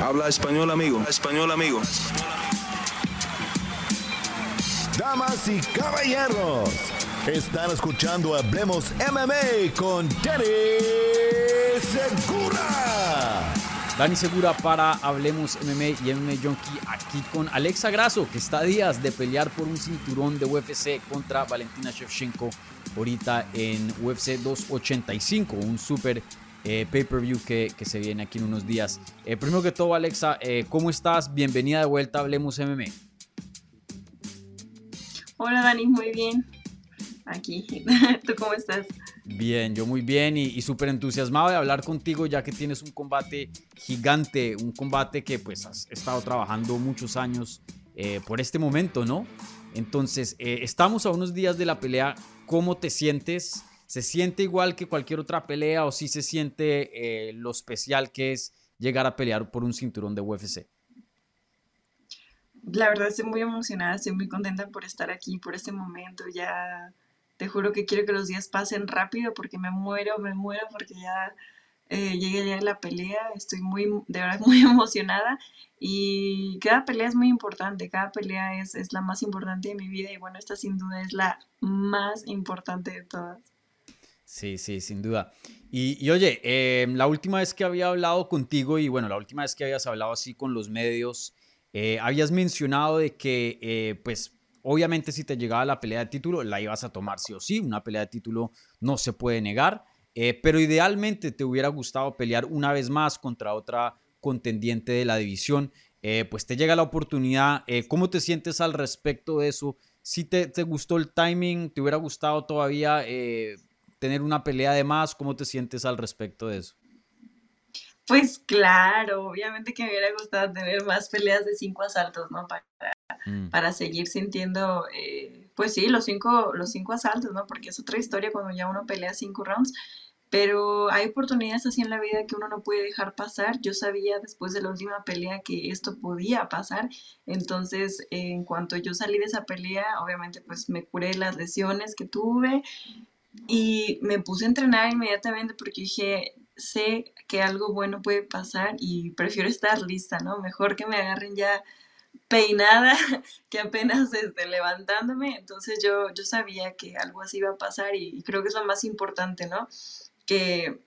Habla español, amigo. español, amigo. Damas y caballeros, están escuchando Hablemos MMA con Danny Segura. Dani Segura para Hablemos MMA y MMA Junkie aquí con Alexa Grasso, que está a días de pelear por un cinturón de UFC contra Valentina Shevchenko ahorita en UFC 285, un super eh, pay-per-view que, se viene aquí en unos días. Eh, primero que todo, Alexa, eh, ¿cómo estás? Bienvenida de vuelta a Hablemos MMA. Hola, Dani, muy bien. Aquí. ¿Tú cómo estás? Bien, yo muy bien y, y súper entusiasmado de hablar contigo ya que tienes un combate gigante, un combate que pues has estado trabajando muchos años por este momento, ¿no? Entonces, estamos a unos días de la pelea. ¿Cómo te sientes? ¿Se siente igual que cualquier otra pelea o sí se siente eh, lo especial que es llegar a pelear por un cinturón de UFC? La verdad estoy muy emocionada, estoy muy contenta por estar aquí, por este momento. Ya te juro que quiero que los días pasen rápido porque me muero, me muero porque ya eh, llegué ya a la pelea. Estoy muy, de verdad, muy emocionada y cada pelea es muy importante, cada pelea es, es la más importante de mi vida y bueno, esta sin duda es la más importante de todas. Sí, sí, sin duda. Y, oye, em, la última vez que había hablado contigo y bueno, la última vez que habías hablado así con los medios, eh, habías mencionado de que, eh, pues, obviamente si te llegaba la pelea de título, la ibas a tomar sí o sí. Una pelea de título no se puede negar, eh, pero idealmente te hubiera gustado pelear una vez más contra otra contendiente de la división. pues te llega la oportunidad. ¿Cómo te sientes al respecto de eso? Si te, te, gustó el timing, te hubiera gustado todavía tener una pelea de más. ¿Cómo te sientes al respecto de eso? Pues claro, obviamente que me hubiera gustado tener más peleas de cinco asaltos, ¿no? Para, mm. para seguir sintiendo, eh, pues sí, los cinco, los cinco asaltos, ¿no? Porque es otra historia cuando ya uno pelea cinco rounds. Pero hay oportunidades así en la vida que uno no puede dejar pasar. Yo sabía después de la última pelea que esto podía pasar. Entonces, en cuanto yo salí de esa pelea, obviamente pues me curé las lesiones que tuve y me puse a entrenar inmediatamente porque dije, sé que algo bueno puede pasar y prefiero estar lista, ¿no? Mejor que me agarren ya peinada que apenas desde levantándome. Entonces yo, yo sabía que algo así iba a pasar y, creo que es lo más importante, ¿no? Que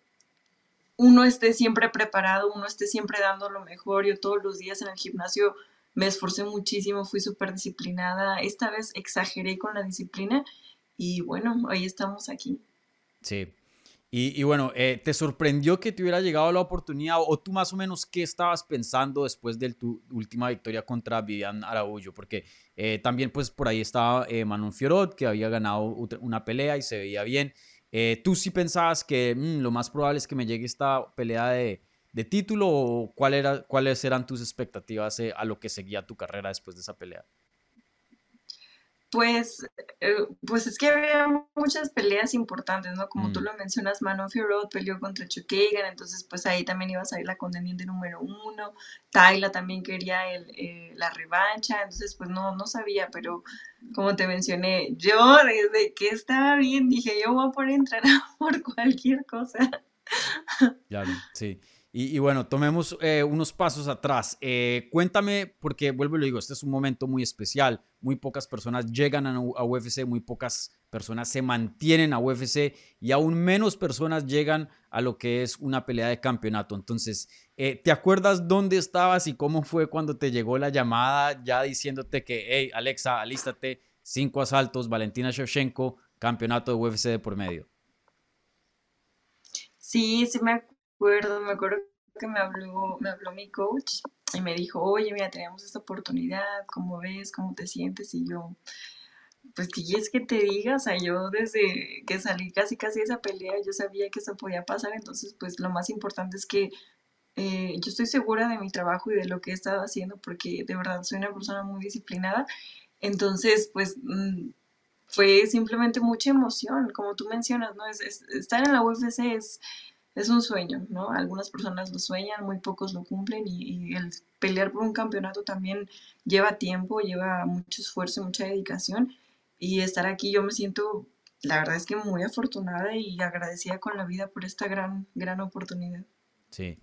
uno esté siempre preparado, uno esté siempre dando lo mejor. Yo todos los días en el gimnasio me esforcé muchísimo, fui súper disciplinada. Esta vez exageré con la disciplina y bueno, hoy estamos aquí. Sí. Y, bueno, eh, ¿te sorprendió que te hubiera llegado la oportunidad o tú más o menos qué estabas pensando después de tu última victoria contra Vivian Araújo? Porque eh, también pues por ahí estaba eh, Manon Fiorot que había ganado una pelea y se veía bien. ¿Tú sí pensabas que mm, lo más probable es que me llegue esta pelea de, de título o cuál era, cuáles eran tus expectativas a lo que seguía tu carrera después de esa pelea? Pues, eh, pues es que había muchas peleas importantes, ¿no? Como tú mm. lo mencionas, Manon Road peleó contra Chuck entonces pues ahí también iba a salir la contendiente número uno, Tayla también quería el, eh, la revancha, entonces pues no, no sabía, pero como te mencioné, yo desde que estaba bien dije, yo voy a poder entrenar por cualquier cosa. Claro, sí. Y, bueno, tomemos eh, unos pasos atrás. Eh, cuéntame, porque vuelvo y lo digo, este es un momento muy especial. Muy pocas personas llegan a, UFC, muy pocas personas se mantienen a UFC y aún menos personas llegan a lo que es una pelea de campeonato. Entonces, eh, ¿te acuerdas dónde estabas y cómo fue cuando te llegó la llamada ya diciéndote que, hey, Alexa, alístate, cinco asaltos, Valentina Shevchenko, campeonato de UFC de por medio? Sí, sí me me acuerdo que me habló, me habló mi coach y me dijo, oye, mira, tenemos esta oportunidad, ¿cómo ves? ¿Cómo te sientes? Y yo, pues, ¿qué quieres que te diga? O sea, yo desde que salí casi casi de esa pelea, yo sabía que eso podía pasar, entonces, pues, lo más importante es que eh, yo estoy segura de mi trabajo y de lo que he estado haciendo, porque de verdad soy una persona muy disciplinada, entonces, pues, mm, fue simplemente mucha emoción, como tú mencionas, ¿no? Es, estar en la UFC es es un sueño, ¿no? Algunas personas lo sueñan, muy pocos lo cumplen y, el pelear por un campeonato también lleva tiempo, lleva mucho esfuerzo, mucha dedicación y estar aquí yo me siento, la verdad es que muy afortunada y agradecida con la vida por esta gran, gran oportunidad. Sí.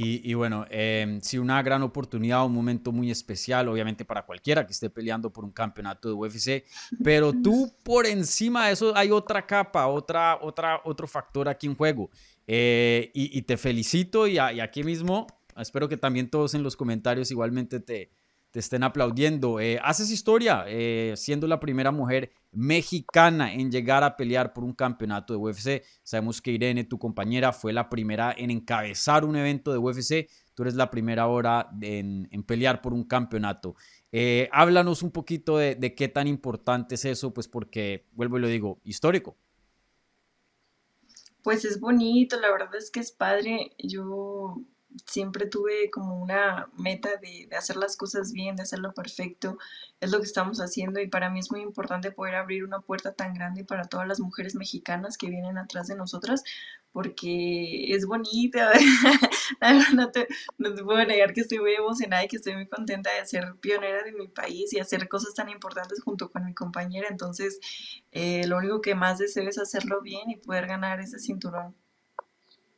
Y, bueno, eh, sí, una gran oportunidad, un momento muy especial, obviamente para cualquiera que esté peleando por un campeonato de UFC, pero tú por encima de eso hay otra capa, otra, otra, otro factor aquí en juego. Eh, y, te felicito y, aquí mismo, espero que también todos en los comentarios igualmente te, estén aplaudiendo. Eh, haces historia eh, siendo la primera mujer mexicana en llegar a pelear por un campeonato de UFC. Sabemos que Irene, tu compañera, fue la primera en encabezar un evento de UFC. Tú eres la primera ahora en, pelear por un campeonato. Eh, háblanos un poquito de, qué tan importante es eso, pues porque, vuelvo y lo digo, histórico. Pues es bonito, la verdad es que es padre. Yo siempre tuve como una meta de, hacer las cosas bien, de hacerlo perfecto. Es lo que estamos haciendo y para mí es muy importante poder abrir una puerta tan grande para todas las mujeres mexicanas que vienen atrás de nosotras porque es bonita. no te, no te puedo negar que estoy muy emocionada y que estoy muy contenta de ser pionera de mi país y hacer cosas tan importantes junto con mi compañera. Entonces, eh, lo único que más deseo es hacerlo bien y poder ganar ese cinturón.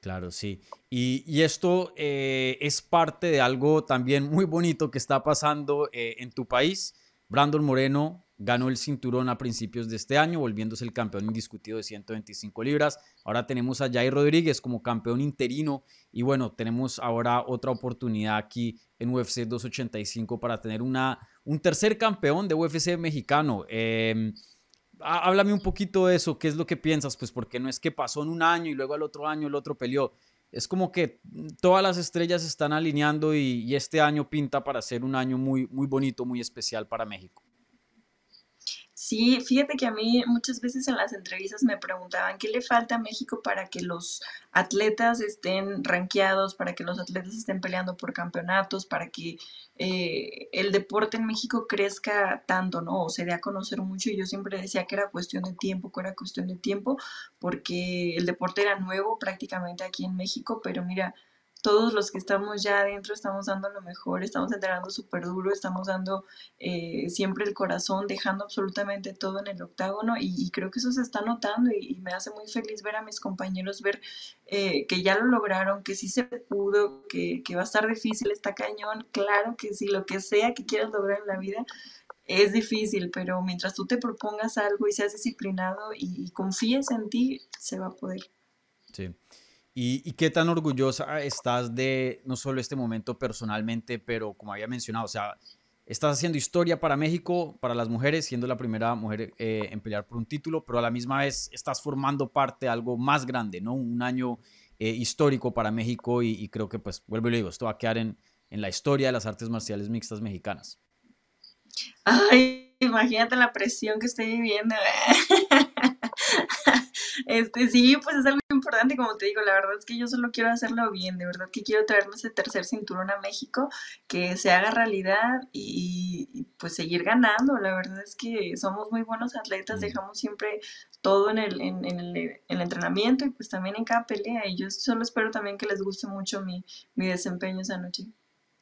Claro, sí. Y, esto eh, es parte de algo también muy bonito que está pasando eh, en tu país. Brandon Moreno ganó el cinturón a principios de este año, volviéndose el campeón indiscutido de 125 libras. Ahora tenemos a Jair Rodríguez como campeón interino y bueno, tenemos ahora otra oportunidad aquí en UFC 285 para tener una, un tercer campeón de UFC mexicano. Em, háblame un poquito de eso, ¿qué es lo que piensas? Pues porque no es que pasó en un año y luego al otro año el otro peleó. Es como que todas las estrellas están alineando y, este año pinta para ser un año muy, muy bonito, muy especial para México. Sí, fíjate que a mí muchas veces en las entrevistas me preguntaban qué le falta a México para que los atletas estén rankeados, para que los atletas estén peleando por campeonatos, para que eh, el deporte en México crezca tanto, ¿no? O se dé a conocer mucho. Y yo siempre decía que era cuestión de tiempo, que era cuestión de tiempo, porque el deporte era nuevo prácticamente aquí en México, pero mira, todos los que estamos ya adentro estamos dando lo mejor, estamos entrenando súper duro, estamos dando eh, siempre el corazón, dejando absolutamente todo en el octágono y, creo que eso se está notando y, me hace muy feliz ver a mis compañeros ver eh, que ya lo lograron, que sí se pudo, que, va a estar difícil, está cañón, claro que sí, lo que sea que quieras lograr en la vida. Es difícil, pero mientras tú te propongas algo y seas disciplinado y confíes en ti, se va a poder. Sí. ¿Y, qué tan orgullosa estás de no solo este momento personalmente, pero como había mencionado, o sea, estás haciendo historia para México, para las mujeres, siendo la primera mujer eh, en pelear por un título, pero a la misma vez estás formando parte de algo más grande, ¿no? Un año eh, histórico para México y, creo que, pues, vuelvo y lo digo, esto va a quedar en, en la historia de las artes marciales mixtas mexicanas. Ay, imagínate la presión que estoy viviendo. Este, sí, pues es algo importante, como te digo, la verdad es que yo solo quiero hacerlo bien, de verdad que quiero traerme ese tercer cinturón a México, que se haga realidad y, pues seguir ganando. La verdad es que somos muy buenos atletas, mm. dejamos siempre todo en el, en, el, entrenamiento y pues también en cada pelea. Y yo solo espero también que les guste mucho mi, mi desempeño esa noche.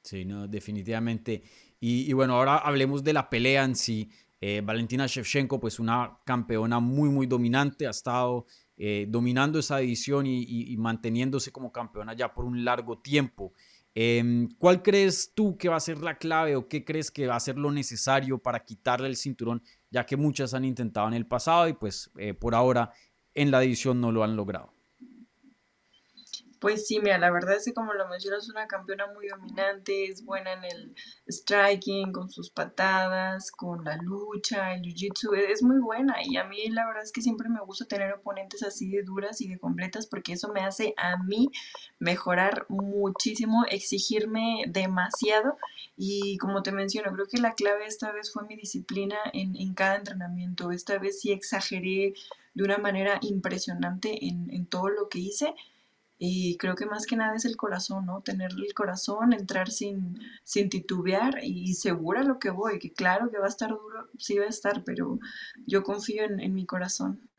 Sí, no, definitivamente. Y, y, bueno, ahora hablemos de la pelea en sí. Eh, Valentina Shevchenko, pues una campeona muy, muy dominante, ha estado eh, dominando esa edición y, manteniéndose como campeona ya por un largo tiempo. Em, ¿Cuál crees tú que va a ser la clave o qué crees que va a ser lo necesario para quitarle el cinturón, ya que muchas han intentado en el pasado y pues eh, por ahora en la edición no lo han logrado? Pues sí, mira, la verdad es que como lo mencionas, es una campeona muy dominante, es buena en el striking, con sus patadas, con la lucha, el jiu-jitsu, e, es muy buena. Y a mí la verdad es que siempre me gusta tener oponentes así de duras y de completas porque eso me hace a mí mejorar muchísimo, exigirme demasiado. Y como te menciono, creo que la clave esta vez fue mi disciplina en, en cada entrenamiento, esta vez sí exageré de una manera impresionante en, en todo lo que hice y creo que más que nada es el corazón, ¿no? Tener el corazón, entrar sin, sin titubear y segura lo que voy, que claro que va a estar duro, sí va a estar, pero yo confío en, mi corazón.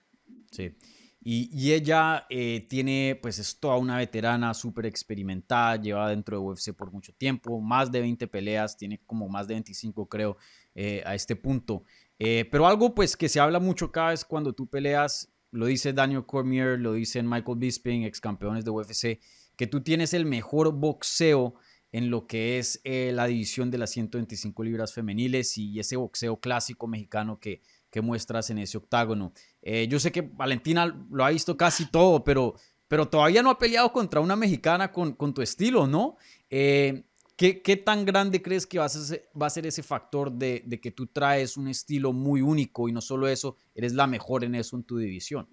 Sí. Y, ella eh, tiene, pues es toda una veterana súper experimentada, lleva dentro de UFC por mucho tiempo, más de 20 peleas, tiene como más de 25 creo eh, a este punto. Eh, pero algo pues que se habla mucho cada vez cuando tú peleas lo dice Daniel Cormier, lo dicen Michael Bisping, ex campeones de UFC, que tú tienes el mejor boxeo en lo que es eh, la división de las 125 libras femeniles y ese boxeo clásico mexicano que, que muestras en ese octágono. Eh, yo sé que Valentina lo ha visto casi todo, pero, pero todavía no ha peleado contra una mexicana con, con tu estilo, ¿no? Eh, ¿qué, ¿qué, tan grande crees que va a ser, ese factor de, de que tú traes un estilo muy único y no solo eso, eres la mejor en eso en tu división?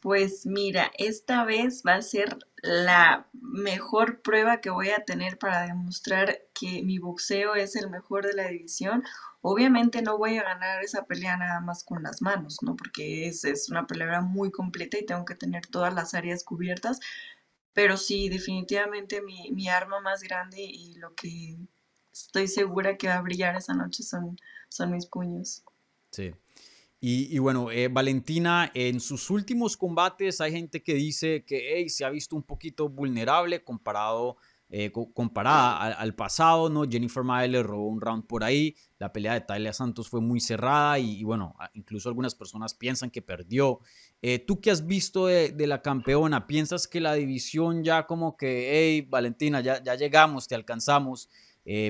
Pues mira, esta vez va a ser la mejor prueba que voy a tener para demostrar que mi boxeo es el mejor de la división. Obviamente no voy a ganar esa pelea nada más con las manos, ¿no? Porque es, es una pelea muy completa y tengo que tener todas las áreas cubiertas. Pero sí, definitivamente mi, arma más grande y lo que estoy segura que va a brillar esa noche son, son mis puños. Sí. Y, bueno, eh, Valentina, en sus últimos combates hay gente que dice que se ha visto un poquito vulnerable comparado, eh, comparada al, pasado, ¿no? Jennifer Mayer le robó un round por ahí, la pelea de Talia Santos fue muy cerrada y, bueno, incluso algunas personas piensan que perdió. Eh, ¿Tú qué has visto de, la campeona? ¿Piensas que la división ya como que, hey, Valentina, ya, llegamos, te alcanzamos?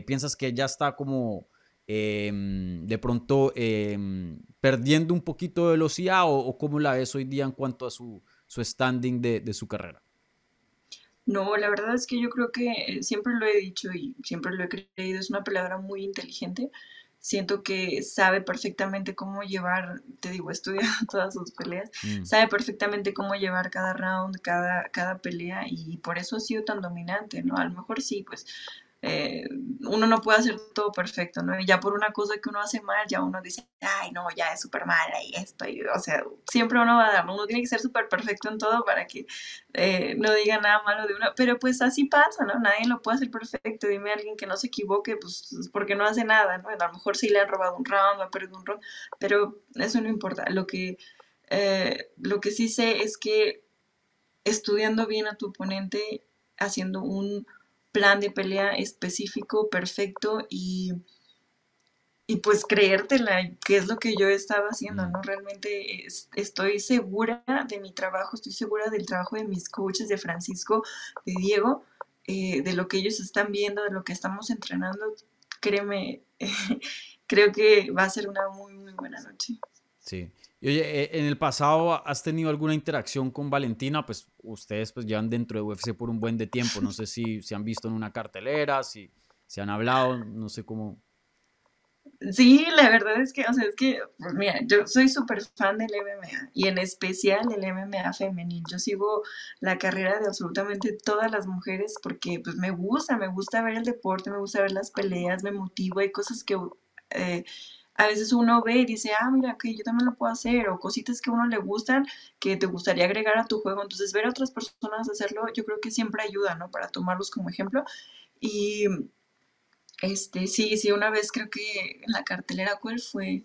¿Piensas que ya está como Em, de pronto em, perdiendo un poquito de velocidad o, cómo la ves hoy día en cuanto a su, su standing de, su carrera? No, la verdad es que yo creo que eh, siempre lo he dicho y siempre lo he creído, es una peleadora muy inteligente. Siento que sabe perfectamente cómo llevar, te digo, he estudiado todas sus peleas, mm. sabe perfectamente cómo llevar cada round, cada, cada pelea y por eso ha sido tan dominante, ¿no? A lo mejor sí, pues eh, uno no puede hacer todo perfecto, ¿no? Y ya por una cosa que uno hace mal, ya uno dice, ay, no, ya es súper mala y esto, y, o sea, siempre uno va a dar, uno tiene que ser súper perfecto en todo para que eh, no diga nada malo de uno, pero pues así pasa, ¿no? Nadie lo puede hacer perfecto, dime a alguien que no se equivoque, pues porque no hace nada, ¿no? A lo mejor sí le han robado un round, ha perdido un round, pero eso no importa, lo que, eh, lo que sí sé es que estudiando bien a tu oponente, haciendo un plan de pelea específico, perfecto y, y pues creértela, que es lo que yo estaba haciendo, ¿no? Realmente estoy segura de mi trabajo, estoy segura del trabajo de mis coaches, de Francisco, de Diego, eh, de lo que ellos están viendo, de lo que estamos entrenando. Créeme, creo que va a ser una muy, muy buena noche. Sí. Y oye, eh, en el pasado has tenido alguna interacción con Valentina, pues ustedes pues llevan dentro de UFC por un buen de tiempo, no sé si se han visto en una cartelera, si se han hablado, no sé cómo. Sí, la verdad es que, o sea, es que, mira, yo soy súper fan del MMA y en especial del MMA femenil. Yo sigo la carrera de absolutamente todas las mujeres porque pues me gusta, me gusta ver el deporte, me gusta ver las peleas, me motiva, hay cosas que eh, a veces uno ve y dice, ah, mira, que yo también lo puedo hacer, o cositas que a uno le gustan, que te gustaría agregar a tu juego. Entonces, ver a otras personas hacerlo, yo creo que siempre ayuda, ¿no? Para tomarlos como ejemplo. Y, este, sí, sí, una vez creo que en la cartelera, ¿cuál fue?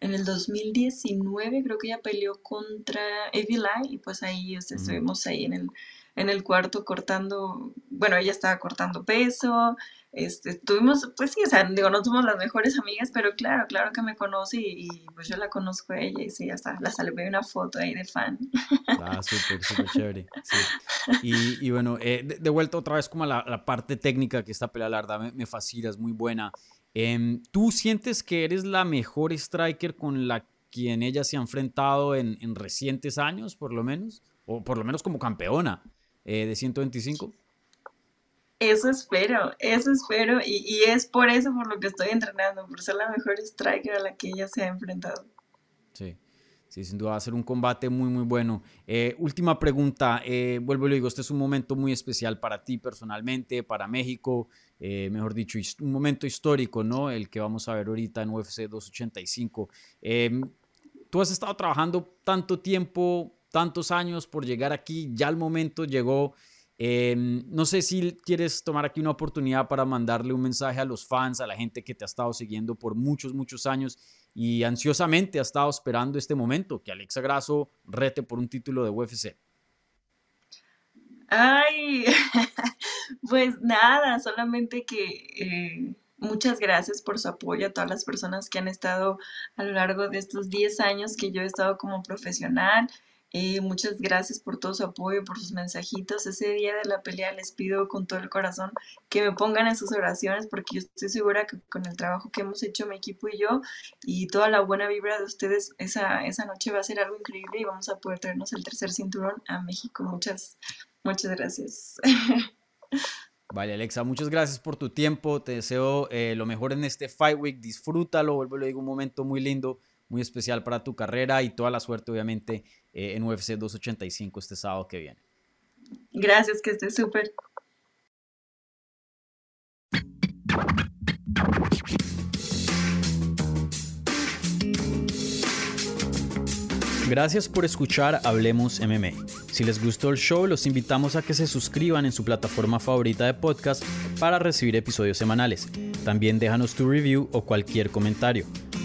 En el 2019 creo que ella peleó contra Evil Eye y pues ahí estuvimos ahí en el, en el cuarto cortando, bueno, ella estaba cortando peso, este, tuvimos, pues sí, o sea, digo, no somos las mejores amigas, pero claro, claro que me conoce y, pues yo la conozco a ella y sí, hasta la salvé una foto ahí de fan. Ah, súper, súper chévere. Sí. Y, y, bueno, eh, de, vuelta otra vez como a la, parte técnica que esta pelea, la verdad, me, me fascina, es muy buena. Em, ¿Tú sientes que eres la mejor striker con la quien ella se ha enfrentado en, en recientes años, por lo menos? O por lo menos como campeona eh, de 125? Eso espero, eso espero y, es por eso por lo que estoy entrenando, por ser la mejor striker a la que ella se ha enfrentado. Sí, sí, sin duda va a ser un combate muy, muy bueno. Eh, última pregunta, eh, vuelvo y le digo, este es un momento muy especial para ti personalmente, para México, eh, mejor dicho, un momento histórico, ¿no? El que vamos a ver ahorita en UFC 285. Em, tú has estado trabajando tanto tiempo, tantos años por llegar aquí, ya el momento llegó. Em, no sé si quieres tomar aquí una oportunidad para mandarle un mensaje a los fans, a la gente que te ha estado siguiendo por muchos, muchos años y ansiosamente ha estado esperando este momento, que Alexa Grasso rete por un título de UFC. Ay, pues nada, solamente que eh, muchas gracias por su apoyo a todas las personas que han estado a lo largo de estos 10 años que yo he estado como profesional. Eh, muchas gracias por todo su apoyo, por sus mensajitos. Ese día de la pelea les pido con todo el corazón que me pongan en sus oraciones porque yo estoy segura que con el trabajo que hemos hecho mi equipo y yo y toda la buena vibra de ustedes, esa, esa noche va a ser algo increíble y vamos a poder traernos el tercer cinturón a México. Muchas, muchas gracias. Vale, Alexa, muchas gracias por tu tiempo. Te deseo eh, lo mejor en este Fight Week. Disfrútalo, vuelvo a digo, un momento muy lindo, muy especial para tu carrera y toda la suerte, obviamente, eh, en UFC 285 este sábado que viene. Gracias, que estés súper. Gracias por escuchar Hablemos MMA. Si les gustó el show, los invitamos a que se suscriban en su plataforma favorita de podcast para recibir episodios semanales. También déjanos tu review o cualquier comentario.